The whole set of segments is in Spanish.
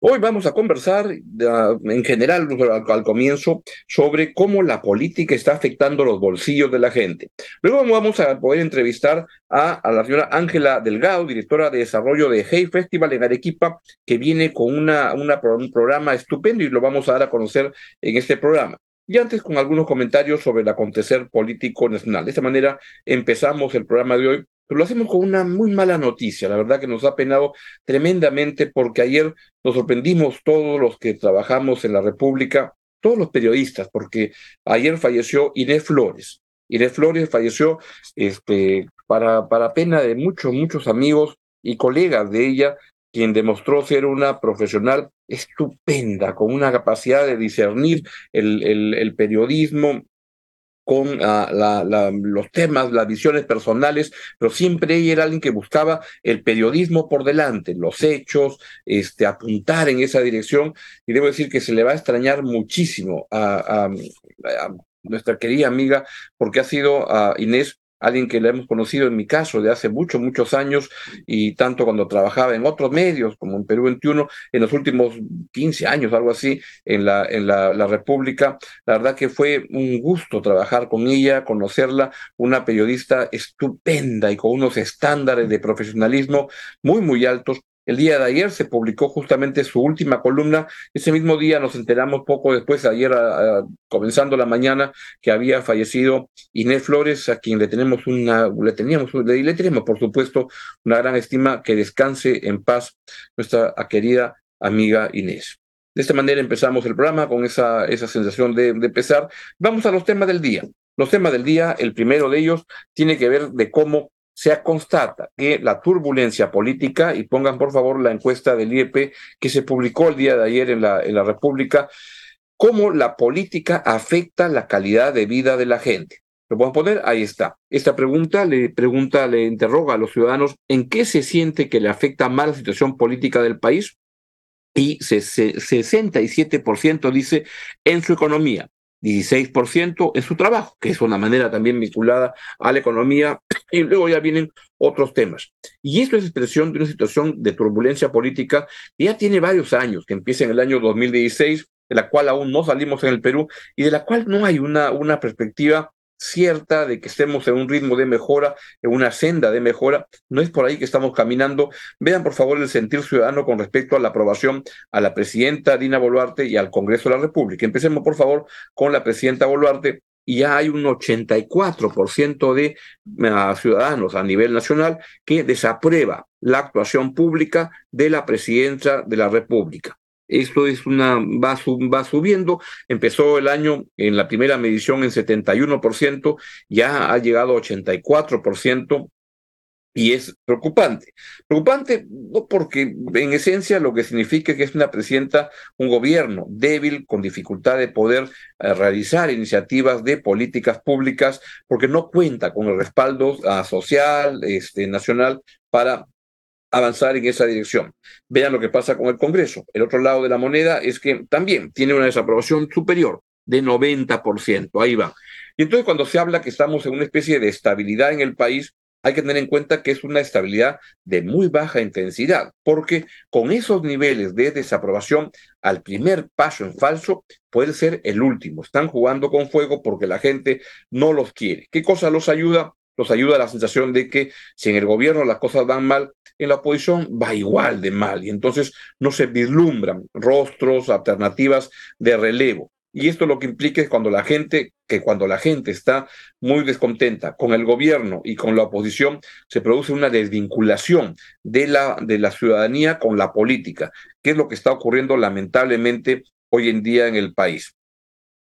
Hoy vamos a conversar en general al, comienzo sobre cómo la política está afectando los bolsillos de la gente. Luego vamos a poder entrevistar a, la señora Ángela Delgado, directora de desarrollo de Hey Festival en Arequipa, que viene con un programa estupendo y lo vamos a dar a conocer en este programa. Y antes con algunos comentarios sobre el acontecer político nacional. De esta manera empezamos el programa de hoy pero lo hacemos con una muy mala noticia, la verdad que nos ha penado tremendamente porque ayer nos sorprendimos todos los que trabajamos en la República, todos los periodistas, porque ayer falleció Inés Flores. Inés Flores falleció este, para, para pena de muchos, muchos amigos y colegas de ella, quien demostró ser una profesional estupenda, con una capacidad de discernir el, el, el periodismo con ah, los temas, las visiones personales, pero siempre ella era alguien que buscaba el periodismo por delante, los hechos, este, apuntar en esa dirección, y debo decir que se le va a extrañar muchísimo a, nuestra querida amiga, porque ha sido a Inés alguien que le hemos conocido en mi caso de hace muchos, muchos años y tanto cuando trabajaba en otros medios como en Perú 21, en los últimos 15 años, algo así, en la, en la, la República. La verdad que fue un gusto trabajar con ella, conocerla, una periodista estupenda y con unos estándares de profesionalismo muy, muy altos el día de ayer se publicó justamente su última columna. Ese mismo día nos enteramos poco después, ayer comenzando la mañana, que había fallecido Inés Flores, a quien le tenemos una, le teníamos, y le tenemos por supuesto una gran estima, que descanse en paz nuestra querida amiga Inés. De esta manera empezamos el programa con esa, esa sensación de, de pesar. Vamos a los temas del día. Los temas del día, el primero de ellos tiene que ver de cómo se constata que la turbulencia política, y pongan por favor la encuesta del IEP que se publicó el día de ayer en la, en la República, cómo la política afecta la calidad de vida de la gente. Lo podemos poner, ahí está. Esta pregunta le pregunta, le interroga a los ciudadanos en qué se siente que le afecta más la situación política del país. Y 67% dice en su economía, 16% en su trabajo, que es una manera también vinculada a la economía, y luego ya vienen otros temas. Y esto es expresión de una situación de turbulencia política que ya tiene varios años, que empieza en el año 2016, de la cual aún no salimos en el Perú y de la cual no hay una, una perspectiva cierta de que estemos en un ritmo de mejora, en una senda de mejora. No es por ahí que estamos caminando. Vean, por favor, el sentir ciudadano con respecto a la aprobación a la presidenta Dina Boluarte y al Congreso de la República. Empecemos, por favor, con la presidenta Boluarte. Y ya hay un 84% de uh, ciudadanos a nivel nacional que desaprueba la actuación pública de la presidenta de la República. Esto es una, va, va subiendo. Empezó el año en la primera medición en 71%, ya ha llegado a 84%. Y es preocupante. Preocupante no porque en esencia lo que significa que es una presidenta, un gobierno débil, con dificultad de poder eh, realizar iniciativas de políticas públicas, porque no cuenta con el respaldo uh, social, este, nacional, para avanzar en esa dirección. Vean lo que pasa con el Congreso. El otro lado de la moneda es que también tiene una desaprobación superior de 90%. Ahí va. Y entonces cuando se habla que estamos en una especie de estabilidad en el país, hay que tener en cuenta que es una estabilidad de muy baja intensidad, porque con esos niveles de desaprobación, al primer paso en falso puede ser el último. Están jugando con fuego porque la gente no los quiere. ¿Qué cosa los ayuda? Los ayuda la sensación de que si en el gobierno las cosas van mal, en la oposición va igual de mal y entonces no se vislumbran rostros, alternativas de relevo. Y esto lo que implica es cuando la gente, que cuando la gente está muy descontenta con el gobierno y con la oposición, se produce una desvinculación de la, de la ciudadanía con la política, que es lo que está ocurriendo lamentablemente hoy en día en el país.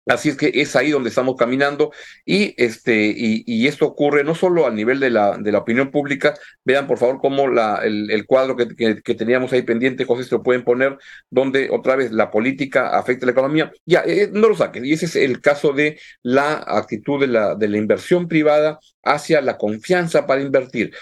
Así es que es ahí donde estamos caminando y, este, y, esto ocurre no solo a nivel de la, de la opinión pública, vean por favor cómo la, el, el cuadro que, que, teníamos ahí pendiente, José, se lo pueden poner, donde otra vez la política afecta a la economía. Ya, eh, no lo saquen. Y ese es el caso de la actitud de la, de la inversión privada hacia la confianza para invertir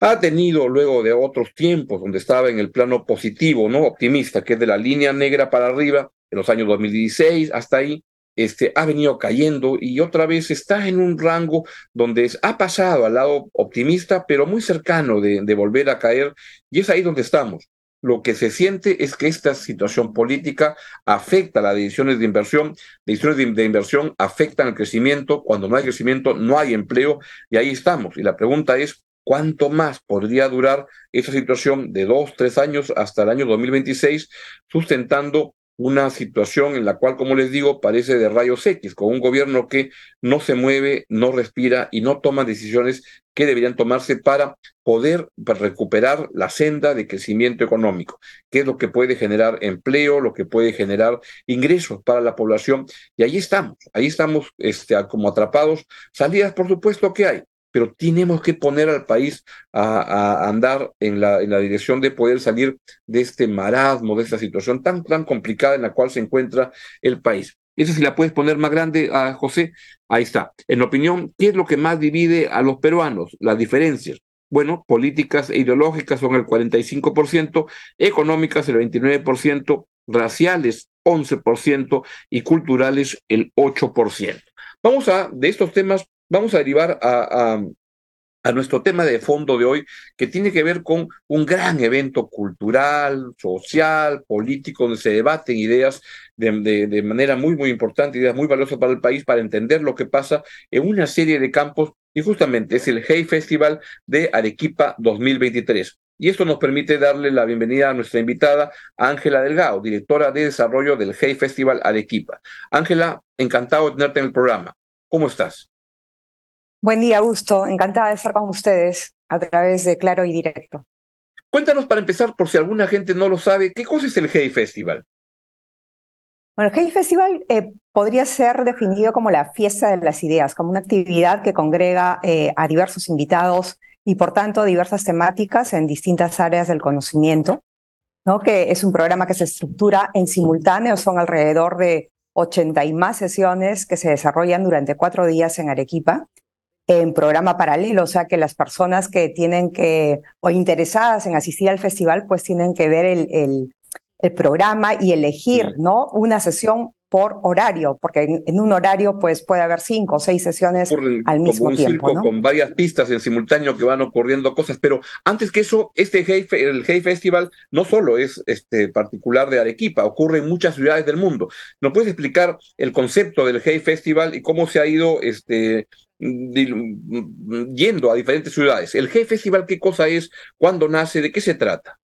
ha tenido luego de otros tiempos donde estaba en el plano positivo, no optimista, que es de la línea negra para arriba, en los años 2016 hasta ahí, este, ha venido cayendo y otra vez está en un rango donde ha pasado al lado optimista, pero muy cercano de, de volver a caer, y es ahí donde estamos lo que se siente es que esta situación política afecta las decisiones de inversión, decisiones de, inversión afectan el crecimiento, cuando no hay crecimiento no hay empleo y ahí estamos. Y la pregunta es, ¿cuánto más podría durar esa situación de dos, tres años hasta el año 2026 sustentando una situación en la cual, como les digo, parece de rayos X, con un gobierno que no se mueve, no respira y no toma decisiones que deberían tomarse para poder recuperar la senda de crecimiento económico, que es lo que puede generar empleo, lo que puede generar ingresos para la población. Y ahí estamos, ahí estamos este, como atrapados. Salidas, por supuesto que hay, pero tenemos que poner al país a, andar en la, dirección de poder salir de este marasmo, de esta situación tan, tan complicada en la cual se encuentra el país. Esa si la puedes poner más grande a José, ahí está. En opinión, ¿qué es lo que más divide a los peruanos? Las diferencias. Bueno, políticas e ideológicas son el 45%, económicas el 29%, raciales 11% y culturales el 8%. Vamos a, de estos temas, vamos a derivar a, nuestro tema de fondo de hoy, que tiene que ver con un gran evento cultural, social, político, donde se debaten ideas de, de, manera muy, muy importante, ideas muy valiosas para el país, para entender lo que pasa en una serie de campos, y justamente es el Hey Festival de Arequipa 2023. Y esto nos permite darle la bienvenida a nuestra invitada, Ángela Delgado, directora de desarrollo del Hey Festival Arequipa. Ángela, encantado de tenerte en el programa. ¿Cómo estás? Buen día, Augusto. Encantada de estar con ustedes a través de Claro y Directo. Cuéntanos para empezar, por si alguna gente no lo sabe, ¿qué cosa es el Hey Festival? Bueno, el Hey Festival eh, podría ser definido como la fiesta de las ideas, como una actividad que congrega eh, a diversos invitados y por tanto diversas temáticas en distintas áreas del conocimiento, ¿no? que es un programa que se estructura en simultáneo, son alrededor de 80 y más sesiones que se desarrollan durante cuatro días en Arequipa en programa paralelo, o sea que las personas que tienen que, o interesadas en asistir al festival, pues tienen que ver el, el, el programa y elegir, ¿no? Una sesión por horario, porque en, un horario pues puede haber cinco o seis sesiones al mismo como un tiempo. Circo Con varias pistas en simultáneo que van ocurriendo cosas, pero antes que eso, este Hey, el Hey Festival no solo es este particular de Arequipa, ocurre en muchas ciudades del mundo. ¿Nos puedes explicar el concepto del Hey Festival y cómo se ha ido este, yendo a diferentes ciudades? ¿El Hey Festival qué cosa es? ¿Cuándo nace? ¿De qué se trata?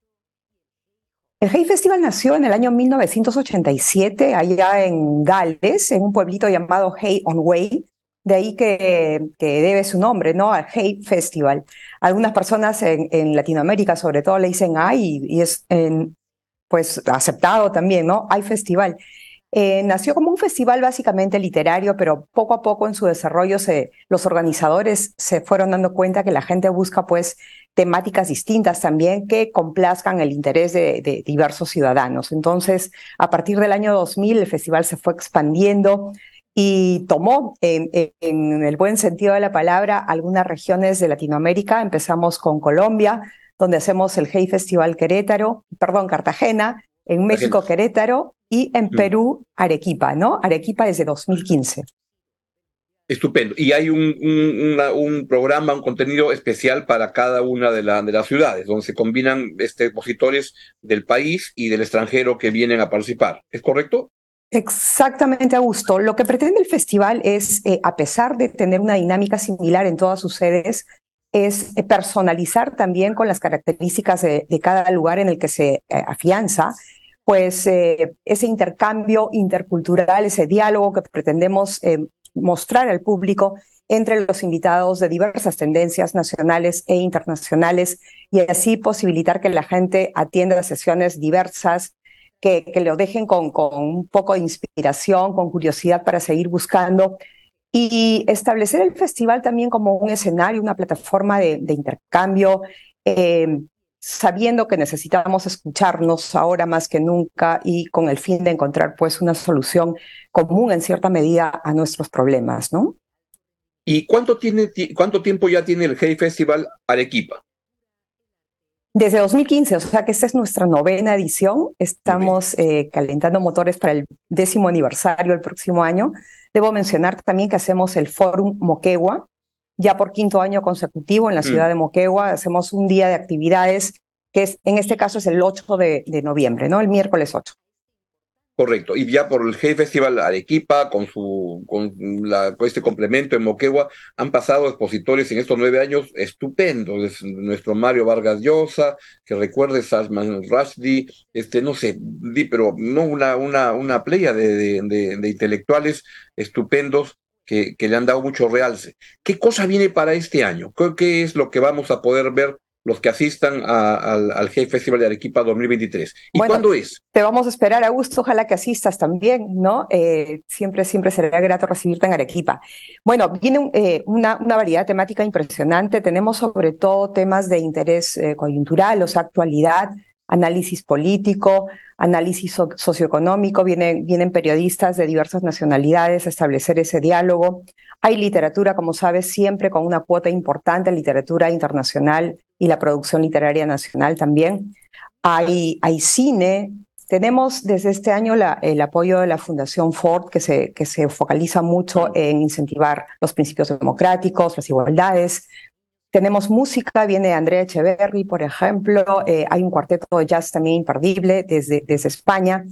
El Hey Festival nació en el año 1987, allá en Gales, en un pueblito llamado Hey on Way, de ahí que, que debe su nombre, ¿no? Al Hey Festival. Algunas personas en, Latinoamérica, sobre todo, le dicen ay, y es pues aceptado también, ¿no? Hay festival. Eh, nació como un festival básicamente literario, pero poco a poco en su desarrollo los organizadores se fueron dando cuenta que la gente busca pues temáticas distintas también que complazcan el interés de, diversos ciudadanos. Entonces, a partir del año 2000 el festival se fue expandiendo y tomó, en, en, el buen sentido de la palabra, algunas regiones de Latinoamérica. Empezamos con Colombia, donde hacemos el Hey Festival Querétaro, perdón, Cartagena, en México Querétaro y en mm. Perú Arequipa, ¿no? Arequipa desde 2015. Estupendo. Y hay un, un, un, programa, un contenido especial para cada una de, la, de, las ciudades, donde se combinan este, expositores del país y del extranjero que vienen a participar. ¿Es correcto? Exactamente, Augusto. Lo que pretende el festival es, eh, a pesar de tener una dinámica similar en todas sus sedes, es eh, personalizar también con las características de, de cada lugar en el que se eh, afianza pues eh, ese intercambio intercultural, ese diálogo que pretendemos eh, mostrar al público entre los invitados de diversas tendencias nacionales e internacionales y así posibilitar que la gente atienda sesiones diversas, que, que lo dejen con, con, un poco de inspiración, con curiosidad para seguir buscando y establecer el festival también como un escenario, una plataforma de, intercambio. Eh, sabiendo que necesitamos escucharnos ahora más que nunca y con el fin de encontrar pues una solución común en cierta medida a nuestros problemas, ¿no? ¿Y cuánto, tiene, cuánto tiempo ya tiene el Hey Festival Arequipa? Desde 2015, o sea que esta es nuestra novena edición. Estamos eh, calentando motores para el décimo aniversario el próximo año. Debo mencionar también que hacemos el Fórum Moquegua, ya por quinto año consecutivo en la ciudad mm. de Moquegua. Hacemos un día de actividades que es, en este caso es el 8 de, de noviembre, ¿no? El miércoles 8. Correcto. Y ya por el G Festival Arequipa, con su con, la, este complemento en Moquegua, han pasado expositores en estos nueve años estupendos. nuestro Mario Vargas Llosa, que recuerde Salman Rushdie, este, no sé, pero no una, una, una playa de, de, de, intelectuales estupendos que, que, le han dado mucho realce. ¿Qué cosa viene para este año? ¿Qué es lo que vamos a poder ver los que asistan al, al Festival de Arequipa 2023. ¿Y cuándo es? Te vamos a esperar, Augusto, ojalá que asistas también, ¿no? Eh, siempre, siempre será grato recibirte en Arequipa. Bueno, viene eh, una, una, variedad temática impresionante. Tenemos sobre todo temas de interés eh, coyuntural, o sea, actualidad, análisis político, análisis socioeconómico, vienen, vienen periodistas de diversas nacionalidades a establecer ese diálogo. Hay literatura, como sabes, siempre con una cuota importante, literatura internacional y la producción literaria nacional también. Hay, hay cine. Tenemos desde este año la, el apoyo de la Fundación Ford, que se, que se focaliza mucho en incentivar los principios democráticos, las igualdades. Tenemos música, viene Andrea Echeverry, por ejemplo. Eh, hay un cuarteto de jazz también imperdible desde, desde España.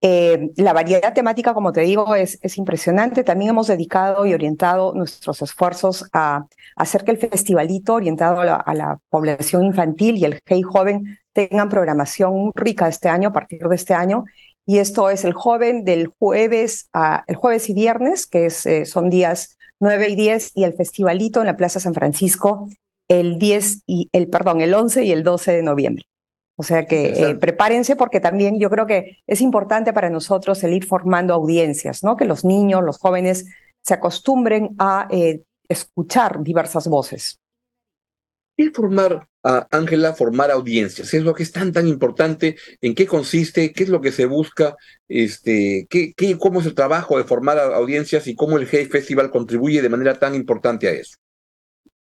Eh, la variedad temática, como te digo, es, es, impresionante. También hemos dedicado y orientado nuestros esfuerzos a, hacer que el festivalito orientado a la, población infantil y el Hey Joven tengan programación rica este año, a partir de este año. Y esto es el joven del jueves, a, el jueves y viernes, que es, eh, son días 9 y 10, y el festivalito en la Plaza San Francisco el 10 y el, perdón, el 11 y el 12 de noviembre. O sea que eh, prepárense porque también yo creo que es importante para nosotros el ir formando audiencias, ¿no? Que los niños, los jóvenes se acostumbren a eh, escuchar diversas voces. ¿Qué formar, Ángela, formar audiencias? ¿Es lo que es tan, tan importante? ¿En qué consiste? ¿Qué es lo que se busca? Este, ¿qué, ¿Cómo es el trabajo de formar audiencias y cómo el Hey Festival contribuye de manera tan importante a eso?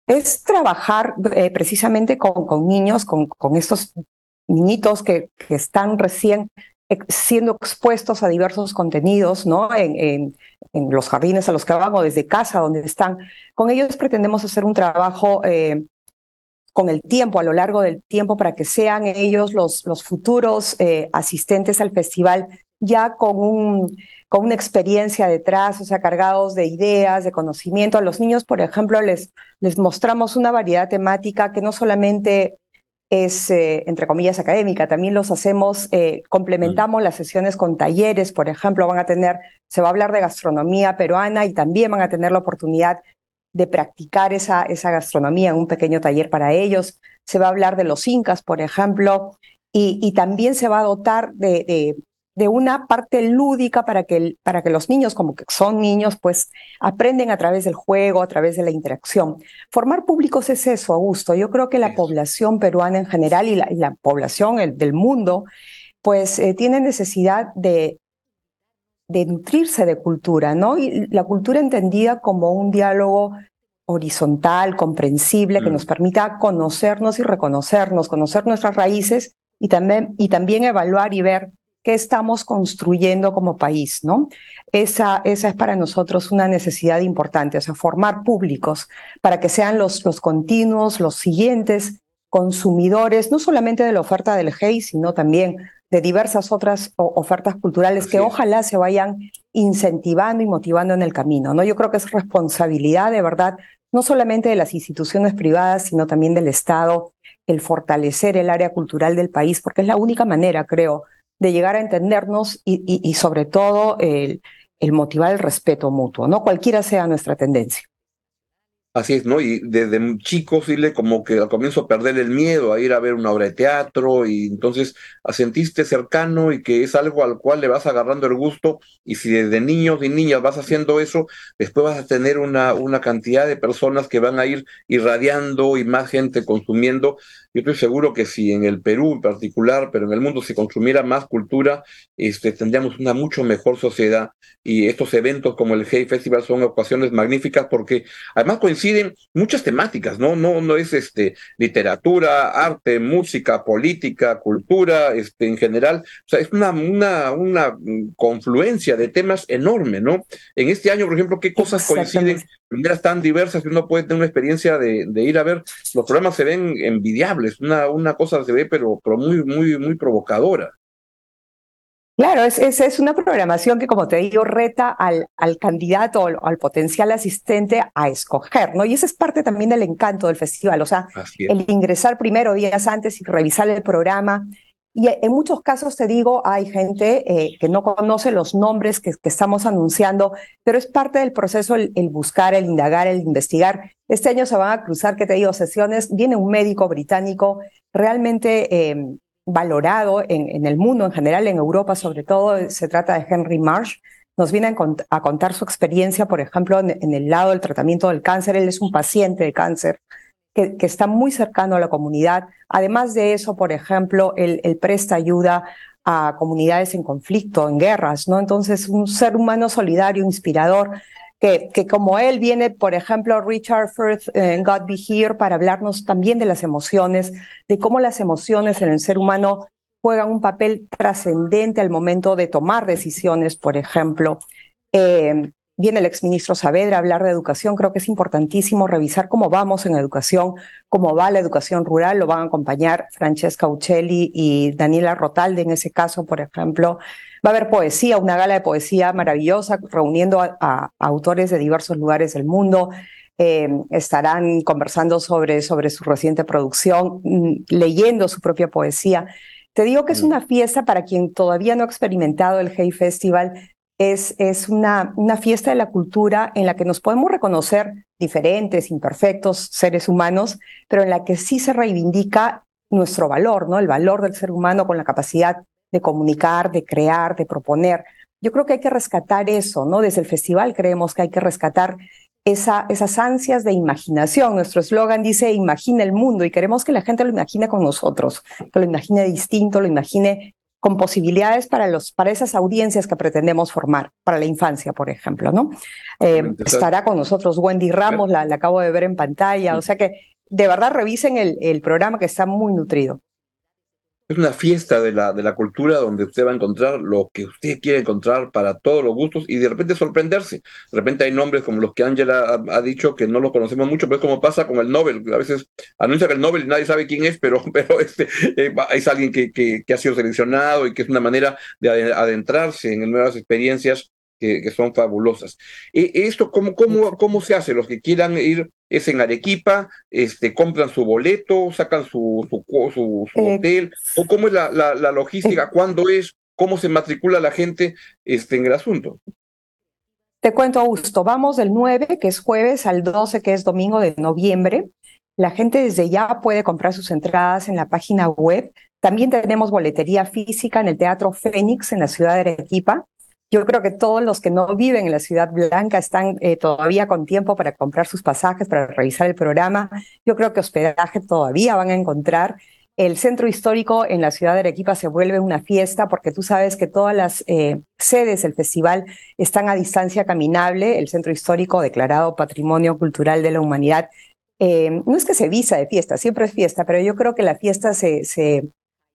Es trabajar eh, precisamente con, niños, con, con estos niñitos que, que están recién siendo expuestos a diversos contenidos, ¿no? En, en, en, los jardines a los que van o desde casa donde están. Con ellos pretendemos hacer un trabajo eh, con el tiempo, a lo largo del tiempo, para que sean ellos los, futuros eh, asistentes al festival ya con, un, con una experiencia detrás, o sea, cargados de ideas, de conocimiento. A los niños, por ejemplo, les, les mostramos una variedad temática que no solamente es, eh, entre comillas, académica. También los hacemos, eh, complementamos las sesiones con talleres, por ejemplo, van a tener, se va a hablar de gastronomía peruana y también van a tener la oportunidad de practicar esa, esa gastronomía en un pequeño taller para ellos. Se va a hablar de los incas, por ejemplo, y, y también se va a dotar de, de, de una parte lúdica para que, para que los niños, como que son niños, pues aprenden a través del juego, a través de la interacción. Formar públicos es eso, Augusto. Yo creo que la población peruana en general y la, población del mundo, pues eh, tiene necesidad de, de nutrirse de cultura, ¿no? Y la cultura entendida como un diálogo horizontal, comprensible, que mm. nos permita conocernos y reconocernos, conocer nuestras raíces y también, y también evaluar y ver qué estamos construyendo como país, ¿no? Esa, esa es para nosotros una necesidad importante, o sea, formar públicos para que sean los, los continuos, los siguientes consumidores, no solamente de la oferta del GEI, sino también de diversas otras ofertas culturales que ojalá se vayan incentivando y motivando en el camino, ¿no? Yo creo que es responsabilidad de verdad, no solamente de las instituciones privadas, sino también del Estado, el fortalecer el área cultural del país, porque es la única manera, creo, de llegar a entendernos y, y, sobre todo el, el motivar el respeto mutuo, no cualquiera sea nuestra tendencia. Así es, ¿no? Y desde chicos irle como que al comienzo perder el miedo a ir a ver una obra de teatro y entonces a sentiste cercano y que es algo al cual le vas agarrando el gusto y si desde niños y niñas vas haciendo eso, después vas a tener una, una cantidad de personas que van a ir irradiando y más gente consumiendo. Yo estoy seguro que si en el Perú en particular, pero en el mundo se consumiera más cultura, este, tendríamos una mucho mejor sociedad y estos eventos como el Hey Festival son ocasiones magníficas porque además coinciden muchas temáticas, ¿no? No, no es este, literatura, arte, música, política, cultura, este, en general. O sea, es una, una, una confluencia de temas enorme, ¿no? En este año, por ejemplo, ¿qué cosas coinciden? Primeras tan diversas que uno puede tener una experiencia de, de, ir a ver. Los programas se ven envidiables, una, una cosa se ve, pero, pero muy, muy, muy provocadora. Claro, es, es, es, una programación que, como te digo, reta al, al candidato o al, potencial asistente a escoger, ¿no? Y esa es parte también del encanto del festival, o sea, el ingresar primero días antes y revisar el programa. Y en muchos casos, te digo, hay gente eh, que no conoce los nombres que, estamos anunciando, pero es parte del proceso el, buscar, el indagar, el investigar. Este año se van a cruzar, que te digo, sesiones. Viene un médico británico realmente eh, valorado en, el mundo en general, en Europa sobre todo, se trata de Henry Marsh. Nos viene a, cont a contar su experiencia, por ejemplo, en, el lado del tratamiento del cáncer. Él es un paciente de cáncer que, está muy cercano a la comunidad. Además de eso, por ejemplo, él presta ayuda a comunidades en conflicto, en guerras, ¿no? Entonces, un ser humano solidario, inspirador, que, que, como él viene, por ejemplo, Richard Firth en God Be Here para hablarnos también de las emociones, de cómo las emociones en el ser humano juegan un papel trascendente al momento de tomar decisiones, por ejemplo. Eh, viene el exministro Saavedra a hablar de educación. Creo que es importantísimo revisar cómo vamos en educación, cómo va la educación rural. Lo van a acompañar Francesca Uccelli y Daniela Rotalde en ese caso, por ejemplo. Va a haber poesía, una gala de poesía maravillosa, reuniendo a, a autores de diversos lugares del mundo. Eh, estarán conversando sobre, sobre su reciente producción, mm, leyendo su propia poesía. Te digo que es mm. una fiesta para quien todavía no ha experimentado el Hey Festival, es, es una, una fiesta de la cultura en la que nos podemos reconocer diferentes, imperfectos seres humanos, pero en la que sí se reivindica nuestro valor, ¿no? El valor del ser humano con la capacidad de comunicar, de crear, de proponer. Yo creo que hay que rescatar eso, ¿no? Desde el festival creemos que hay que rescatar esa, esas ansias de imaginación. Nuestro eslogan dice, imagina el mundo y queremos que la gente lo imagine con nosotros, que lo imagine distinto, lo imagine con posibilidades para, los, para esas audiencias que pretendemos formar, para la infancia, por ejemplo, ¿no? Eh, estará con nosotros Wendy Ramos, la, la, acabo de ver en pantalla, o sea que de verdad revisen el, el programa que está muy nutrido. Es una fiesta de la, de la cultura donde usted va a encontrar lo que usted quiere encontrar para todos los gustos y de repente sorprenderse. De repente hay nombres como los que Angela ha, ha dicho que no los conocemos mucho, pero es como pasa con el Nobel. A veces anuncia que el Nobel nadie sabe quién es, pero, pero este, eh, es alguien que, que, que, ha sido seleccionado y que es una manera de adentrarse en nuevas experiencias que, que son fabulosas. E, ¿Esto cómo, cómo, cómo se hace? Los que quieran ir es en Arequipa, este, compran su boleto, sacan su, su, su, su eh, hotel, o cómo es la, la, la logística, eh, cuándo es, cómo se matricula la gente este, en el asunto. Te cuento, Augusto, vamos del 9, que es jueves, al 12, que es domingo de noviembre. La gente desde ya puede comprar sus entradas en la página web. También tenemos boletería física en el Teatro Fénix en la ciudad de Arequipa. Yo creo que todos los que no viven en la Ciudad Blanca están eh, todavía con tiempo para comprar sus pasajes, para revisar el programa. Yo creo que hospedaje todavía van a encontrar. El centro histórico en la ciudad de Arequipa se vuelve una fiesta porque tú sabes que todas las eh, sedes del festival están a distancia caminable. El centro histórico declarado Patrimonio Cultural de la Humanidad. Eh, no es que se visa de fiesta, siempre es fiesta, pero yo creo que la fiesta se, se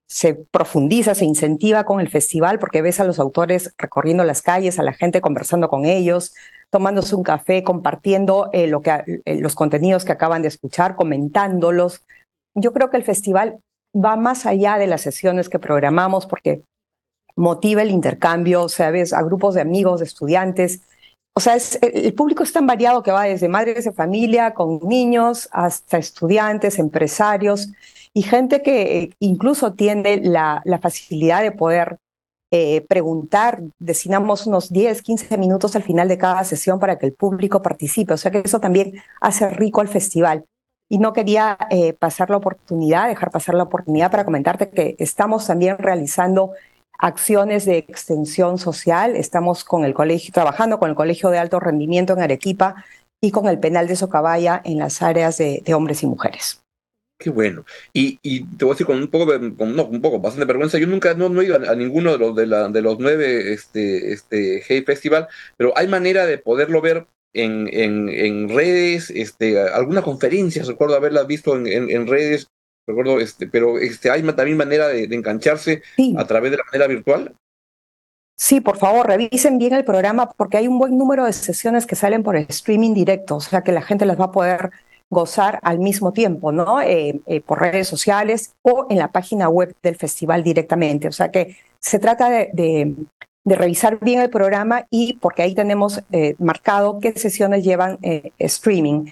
se profundiza, se incentiva con el festival porque ves a los autores recorriendo las calles, a la gente conversando con ellos, tomándose un café, compartiendo eh, lo que, eh, los contenidos que acaban de escuchar, comentándolos. Yo creo que el festival va más allá de las sesiones que programamos porque motiva el intercambio, o sea, ves a grupos de amigos, de estudiantes. O sea, es, el público es tan variado que va desde madres de familia con niños hasta estudiantes, empresarios y gente que eh, incluso tiene la, facilidad de poder eh, preguntar, destinamos unos 10, 15 minutos al final de cada sesión para que el público participe. O sea que eso también hace rico al festival. Y no quería eh, pasar la oportunidad, dejar pasar la oportunidad para comentarte que estamos también realizando acciones de extensión social. Estamos con el colegio, trabajando con el Colegio de Alto Rendimiento en Arequipa y con el Penal de Socabaya en las áreas de hombres y mujeres. Qué bueno. Y, y, te voy a decir con un poco, de, con, no, un poco, bastante vergüenza. Yo nunca no, no he ido a, a, ninguno de los de, la, de los nueve este, este Hey Festival, pero hay manera de poderlo ver en, en, redes, este, algunas conferencias, recuerdo haberlas visto en, en, redes, recuerdo, este, pero este, hay también manera de, engancharse a través de la manera virtual. Sí, por favor, revisen bien el programa porque hay un buen número de sesiones que salen por streaming directo, o sea que la gente las va a poder gozar al mismo tiempo, ¿no? Eh, eh, por redes sociales o en la página web del festival directamente. O sea que se trata de, revisar bien el programa y porque ahí tenemos eh, marcado qué sesiones llevan streaming.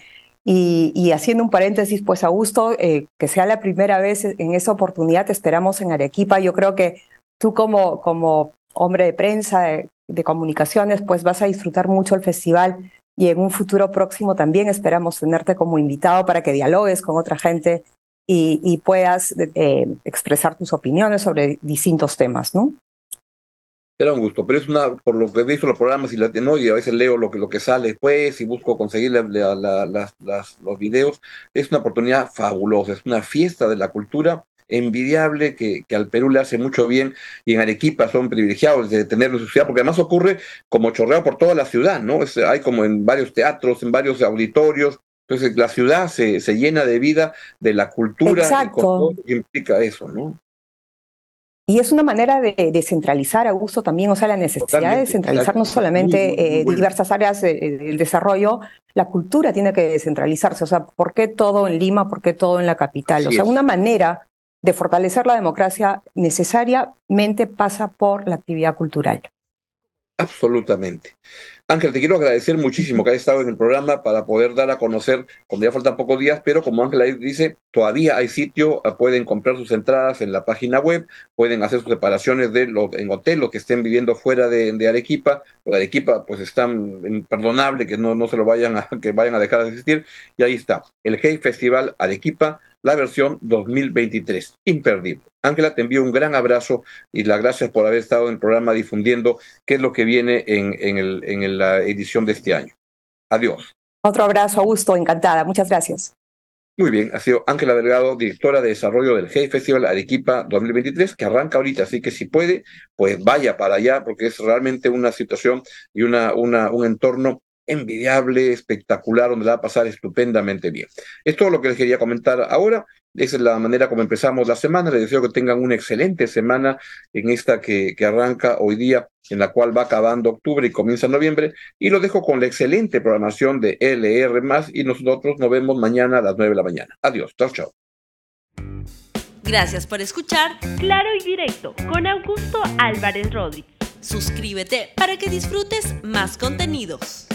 Y, haciendo un paréntesis, pues Augusto, que sea la primera vez en esa oportunidad, te esperamos en Arequipa. Yo creo que tú como, como hombre de prensa, de, comunicaciones, pues vas a disfrutar mucho el festival y en un futuro próximo también esperamos tenerte como invitado para que dialogues con otra gente y, puedas eh, expresar tus opiniones sobre distintos temas, ¿no? Era un gusto, pero es una, por lo que he visto los programas y, la, ¿no? y a veces leo lo que, lo que sale después y busco conseguir los videos, es una oportunidad fabulosa, es una fiesta de la cultura envidiable que, que, al Perú le hace mucho bien y en Arequipa son privilegiados de tenerlo en su ciudad, porque además ocurre como chorreo por toda la ciudad, ¿no? hay como en varios teatros, en varios auditorios, entonces la ciudad se, se llena de vida, de la cultura, Exacto. y implica eso, ¿no? Y es una manera de descentralizar, Augusto, también, o sea, la necesidad de descentralizar no solamente eh, diversas áreas del desarrollo, la cultura tiene que descentralizarse, o sea, ¿por qué todo en Lima? ¿Por qué todo en la capital? o sea, una manera de fortalecer la democracia necesariamente pasa por la actividad cultural. Absolutamente. Ángel, te quiero agradecer muchísimo que hayas estado en el programa para poder dar a conocer, cuando ya faltan pocos días, pero como Ángel dice, todavía hay sitio, ah, pueden comprar sus entradas en la página web, pueden hacer sus separaciones de lo, en hotel, los que estén viviendo fuera de, Arequipa, o de Arequipa, pues están imperdonable que no, se lo vayan a, que vayan a dejar de existir, y ahí está, el Hey Festival Arequipa, la versión 2023, imperdible. Ángela, te envío un gran abrazo y las gracias por haber estado en el programa difundiendo qué es lo que viene en, en, el, en la edición de este año. Adiós. Otro abrazo, Augusto, encantada. Muchas gracias. Muy bien, ha sido Ángela Delgado, directora de desarrollo del Hey Festival Arequipa 2023, que arranca ahorita, así que si puede, pues vaya para allá, porque es realmente una situación y una, una, un entorno envidiable, espectacular, donde la va a pasar estupendamente bien. Es todo lo que les quería comentar ahora. Esa es la manera como empezamos la semana. Les deseo que tengan una excelente semana en esta que, que arranca hoy día, en la cual va acabando octubre y comienza noviembre. Y lo dejo con la excelente programación de LR y nosotros nos vemos mañana a las 9 de la mañana. Adiós. Chao, chao. Gracias por escuchar Claro y Directo con Augusto Álvarez Rodríguez. Suscríbete para que disfrutes más contenidos.